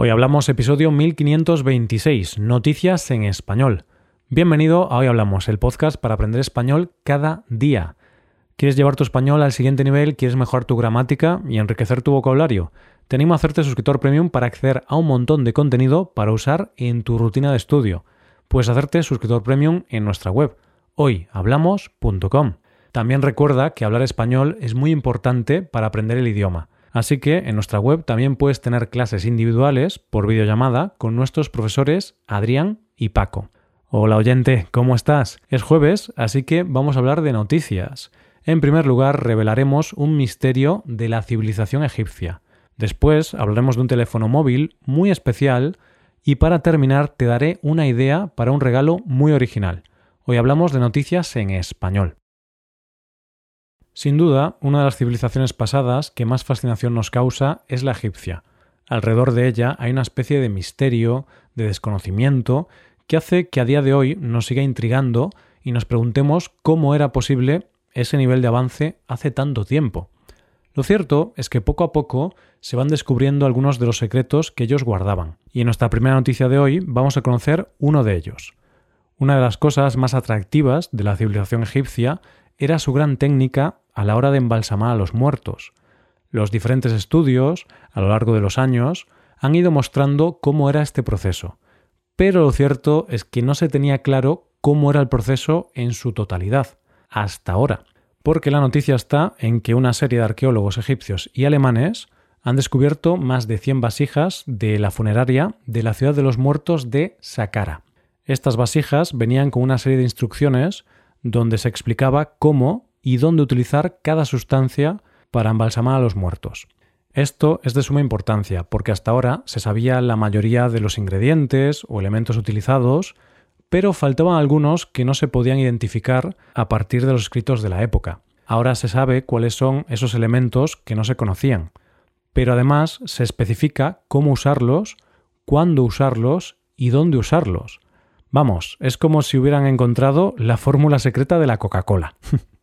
Hoy hablamos episodio 1526, Noticias en Español. Bienvenido a Hoy Hablamos, el podcast para aprender español cada día. ¿Quieres llevar tu español al siguiente nivel? ¿Quieres mejorar tu gramática y enriquecer tu vocabulario? Te animo a hacerte suscriptor premium para acceder a un montón de contenido para usar en tu rutina de estudio. Puedes hacerte suscriptor premium en nuestra web, hoyhablamos.com. También recuerda que hablar español es muy importante para aprender el idioma. Así que en nuestra web también puedes tener clases individuales por videollamada con nuestros profesores Adrián y Paco. Hola oyente, ¿cómo estás? Es jueves, así que vamos a hablar de noticias. En primer lugar, revelaremos un misterio de la civilización egipcia. Después hablaremos de un teléfono móvil muy especial y para terminar te daré una idea para un regalo muy original. Hoy hablamos de noticias en español. Sin duda, una de las civilizaciones pasadas que más fascinación nos causa es la egipcia. Alrededor de ella hay una especie de misterio, de desconocimiento, que hace que a día de hoy nos siga intrigando y nos preguntemos cómo era posible ese nivel de avance hace tanto tiempo. Lo cierto es que poco a poco se van descubriendo algunos de los secretos que ellos guardaban, y en nuestra primera noticia de hoy vamos a conocer uno de ellos. Una de las cosas más atractivas de la civilización egipcia era su gran técnica a la hora de embalsamar a los muertos. Los diferentes estudios, a lo largo de los años, han ido mostrando cómo era este proceso, pero lo cierto es que no se tenía claro cómo era el proceso en su totalidad, hasta ahora, porque la noticia está en que una serie de arqueólogos egipcios y alemanes han descubierto más de 100 vasijas de la funeraria de la ciudad de los muertos de Saqqara. Estas vasijas venían con una serie de instrucciones donde se explicaba cómo y dónde utilizar cada sustancia para embalsamar a los muertos. Esto es de suma importancia porque hasta ahora se sabía la mayoría de los ingredientes o elementos utilizados, pero faltaban algunos que no se podían identificar a partir de los escritos de la época. Ahora se sabe cuáles son esos elementos que no se conocían, pero además se especifica cómo usarlos, cuándo usarlos y dónde usarlos. Vamos, es como si hubieran encontrado la fórmula secreta de la Coca-Cola.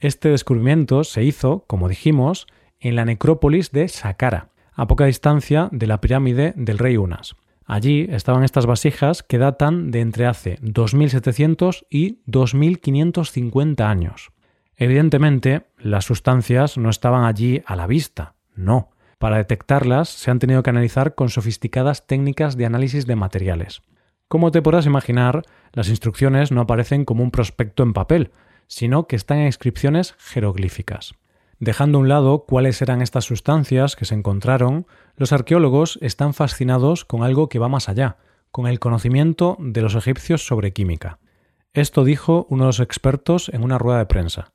este descubrimiento se hizo, como dijimos, en la necrópolis de Saqqara, a poca distancia de la pirámide del rey Unas. Allí estaban estas vasijas que datan de entre hace 2700 y 2550 años. Evidentemente, las sustancias no estaban allí a la vista, no. Para detectarlas se han tenido que analizar con sofisticadas técnicas de análisis de materiales. Como te podrás imaginar, las instrucciones no aparecen como un prospecto en papel, sino que están en inscripciones jeroglíficas. Dejando a un lado cuáles eran estas sustancias que se encontraron, los arqueólogos están fascinados con algo que va más allá, con el conocimiento de los egipcios sobre química. Esto dijo uno de los expertos en una rueda de prensa.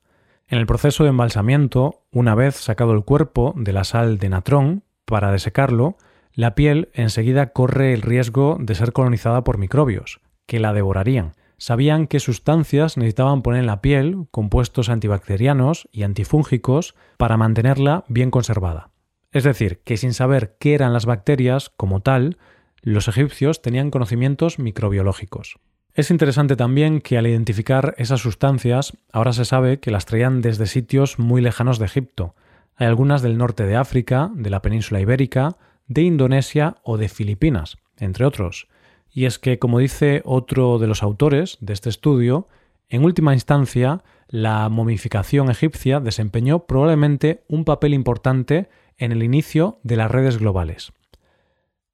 En el proceso de embalsamiento, una vez sacado el cuerpo de la sal de natrón para desecarlo, la piel enseguida corre el riesgo de ser colonizada por microbios, que la devorarían. Sabían qué sustancias necesitaban poner en la piel, compuestos antibacterianos y antifúngicos, para mantenerla bien conservada. Es decir, que sin saber qué eran las bacterias como tal, los egipcios tenían conocimientos microbiológicos. Es interesante también que al identificar esas sustancias, ahora se sabe que las traían desde sitios muy lejanos de Egipto. Hay algunas del norte de África, de la península ibérica, de Indonesia o de Filipinas, entre otros. Y es que, como dice otro de los autores de este estudio, en última instancia, la momificación egipcia desempeñó probablemente un papel importante en el inicio de las redes globales.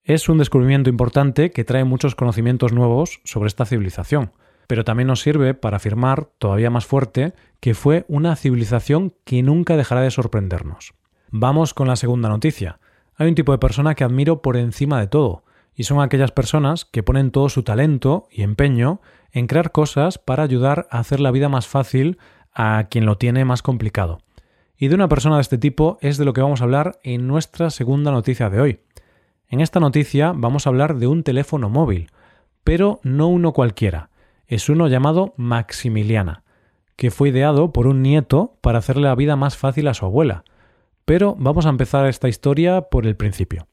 Es un descubrimiento importante que trae muchos conocimientos nuevos sobre esta civilización, pero también nos sirve para afirmar todavía más fuerte que fue una civilización que nunca dejará de sorprendernos. Vamos con la segunda noticia, hay un tipo de persona que admiro por encima de todo, y son aquellas personas que ponen todo su talento y empeño en crear cosas para ayudar a hacer la vida más fácil a quien lo tiene más complicado. Y de una persona de este tipo es de lo que vamos a hablar en nuestra segunda noticia de hoy. En esta noticia vamos a hablar de un teléfono móvil, pero no uno cualquiera, es uno llamado Maximiliana, que fue ideado por un nieto para hacerle la vida más fácil a su abuela, pero vamos a empezar esta historia por el principio.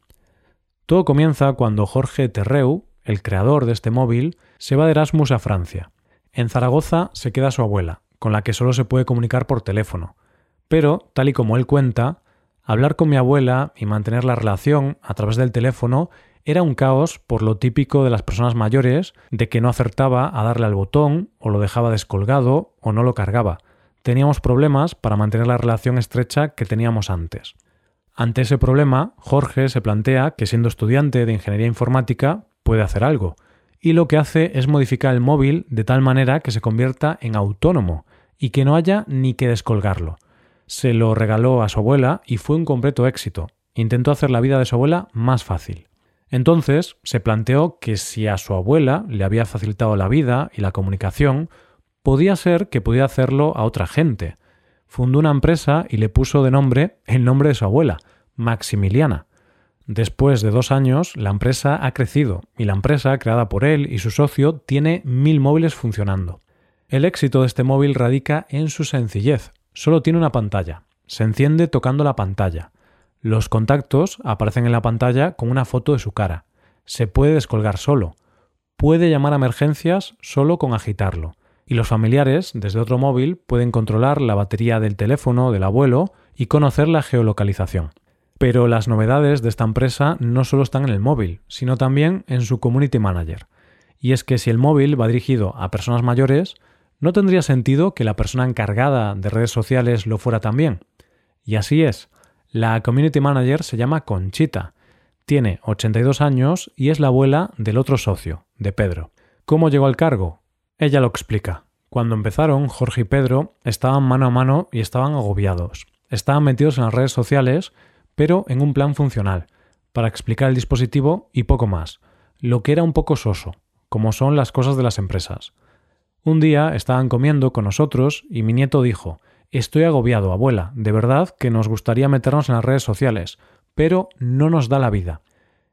Todo comienza cuando Jorge Terreu, el creador de este móvil, se va de Erasmus a Francia. En Zaragoza se queda su abuela, con la que solo se puede comunicar por teléfono. Pero, tal y como él cuenta, hablar con mi abuela y mantener la relación a través del teléfono Era un caos por lo típico de las personas mayores, de que no acertaba a darle al botón, o lo dejaba descolgado, o no lo cargaba. Teníamos problemas para mantener la relación estrecha que teníamos antes. Ante ese problema, Jorge se plantea que siendo estudiante de ingeniería informática puede hacer algo, y lo que hace es modificar el móvil de tal manera que se convierta en autónomo y que no haya ni que descolgarlo. Se lo regaló a su abuela y fue un completo éxito. Intentó hacer la vida de su abuela más fácil. Entonces se planteó que si a su abuela le había facilitado la vida y la comunicación, podía ser que pudiera hacerlo a otra gente. Fundó una empresa y le puso de nombre el nombre de su abuela, Maximiliana. Después de dos años, la empresa ha crecido y la empresa, creada por él y su socio, tiene mil móviles funcionando. El éxito de este móvil radica en su sencillez. Solo tiene una pantalla. Se enciende tocando la pantalla. Los contactos aparecen en la pantalla con una foto de su cara. Se puede descolgar solo. Puede llamar a emergencias solo con agitarlo. Y los familiares, desde otro móvil, pueden controlar la batería del teléfono del abuelo y conocer la geolocalización. Pero las novedades de esta empresa no solo están en el móvil, sino también en su community manager. Y es que si el móvil va dirigido a personas mayores, ¿no tendría sentido que la persona encargada de redes sociales lo fuera también? Y así es. La Community Manager se llama Conchita. Tiene 82 años y es la abuela del otro socio, de Pedro. ¿Cómo llegó al cargo? Ella lo explica. Cuando empezaron, Jorge y Pedro estaban mano a mano y estaban agobiados. Estaban metidos en las redes sociales, pero en un plan funcional, para explicar el dispositivo y poco más, lo que era un poco soso, como son las cosas de las empresas. Un día estaban comiendo con nosotros y mi nieto dijo Estoy agobiado, abuela, de verdad que nos gustaría meternos en las redes sociales, pero no nos da la vida.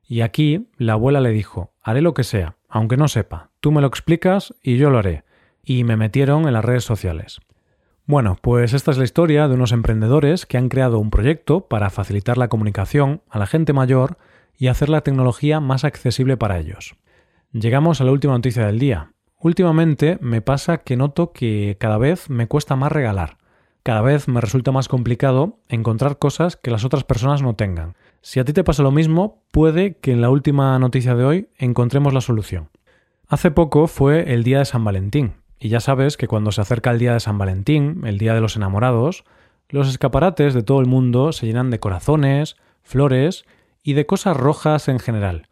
Y aquí la abuela le dijo Haré lo que sea, aunque no sepa, tú me lo explicas y yo lo haré. Y me metieron en las redes sociales. Bueno, pues esta es la historia de unos emprendedores que han creado un proyecto para facilitar la comunicación a la gente mayor y hacer la tecnología más accesible para ellos. Llegamos a la última noticia del día, Últimamente me pasa que noto que cada vez me cuesta más regalar. Cada vez me resulta más complicado encontrar cosas que las otras personas no tengan. Si a ti te pasa lo mismo, puede que en la última noticia de hoy encontremos la solución. Hace poco fue el día de San Valentín, y ya sabes que cuando se acerca el día de San Valentín, el día de los enamorados, los escaparates de todo el mundo se llenan de corazones, flores y de cosas rojas en general.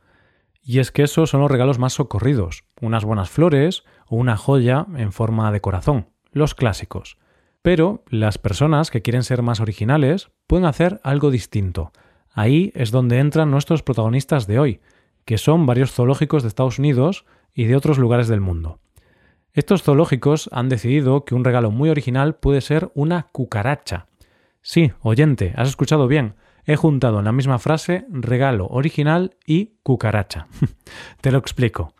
Y es que esos son los regalos más socorridos, unas buenas flores o una joya en forma de corazón, los clásicos. Pero las personas que quieren ser más originales pueden hacer algo distinto. Ahí es donde entran nuestros protagonistas de hoy, que son varios zoológicos de Estados Unidos y de otros lugares del mundo. Estos zoológicos han decidido que un regalo muy original puede ser una cucaracha. Sí, oyente, has escuchado bien, he juntado en la misma frase regalo original y cucaracha. Te lo explico.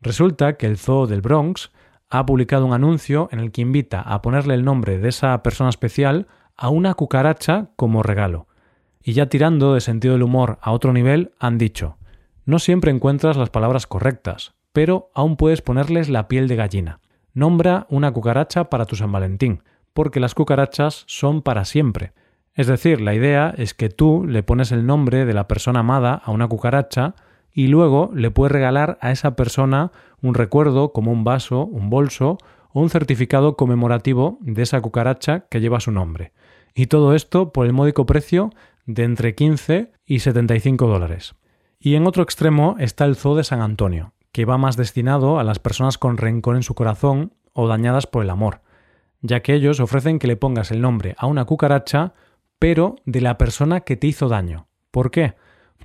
Resulta que el Zoo del Bronx ha publicado un anuncio en el que invita a ponerle el nombre de esa persona especial a una cucaracha como regalo. Y ya tirando de sentido del humor a otro nivel, han dicho, no siempre encuentras las palabras correctas, pero aún puedes ponerles la piel de gallina. Nombra una cucaracha para tu San Valentín, porque las cucarachas son para siempre. Es decir, la idea es que tú le pones el nombre de la persona amada a una cucaracha y luego le puedes regalar a esa persona un recuerdo como un vaso, un bolso o un certificado conmemorativo de esa cucaracha que lleva su nombre. Y todo esto por el módico precio de entre 15 y 75 dólares. Y en otro extremo está el Zoo de San Antonio, que va más destinado a las personas con rencor en su corazón o dañadas por el amor, ya que ellos ofrecen que le pongas el nombre a una cucaracha pero de la persona que te hizo daño. ¿Por qué?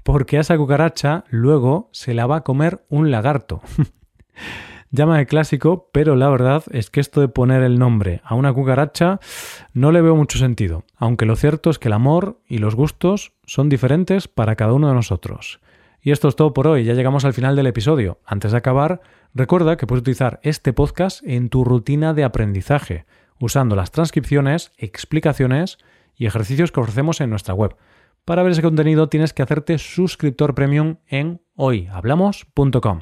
Porque a esa cucaracha luego se la va a comer un lagarto. Llama de clásico, pero la verdad es que esto de poner el nombre a una cucaracha no le veo mucho sentido, aunque lo cierto es que el amor y los gustos son diferentes para cada uno de nosotros. Y esto es todo por hoy, ya llegamos al final del episodio. Antes de acabar, recuerda que puedes utilizar este podcast en tu rutina de aprendizaje, usando las transcripciones, explicaciones y ejercicios que ofrecemos en nuestra web. Para ver ese contenido tienes que hacerte suscriptor premium en hoyhablamos.com.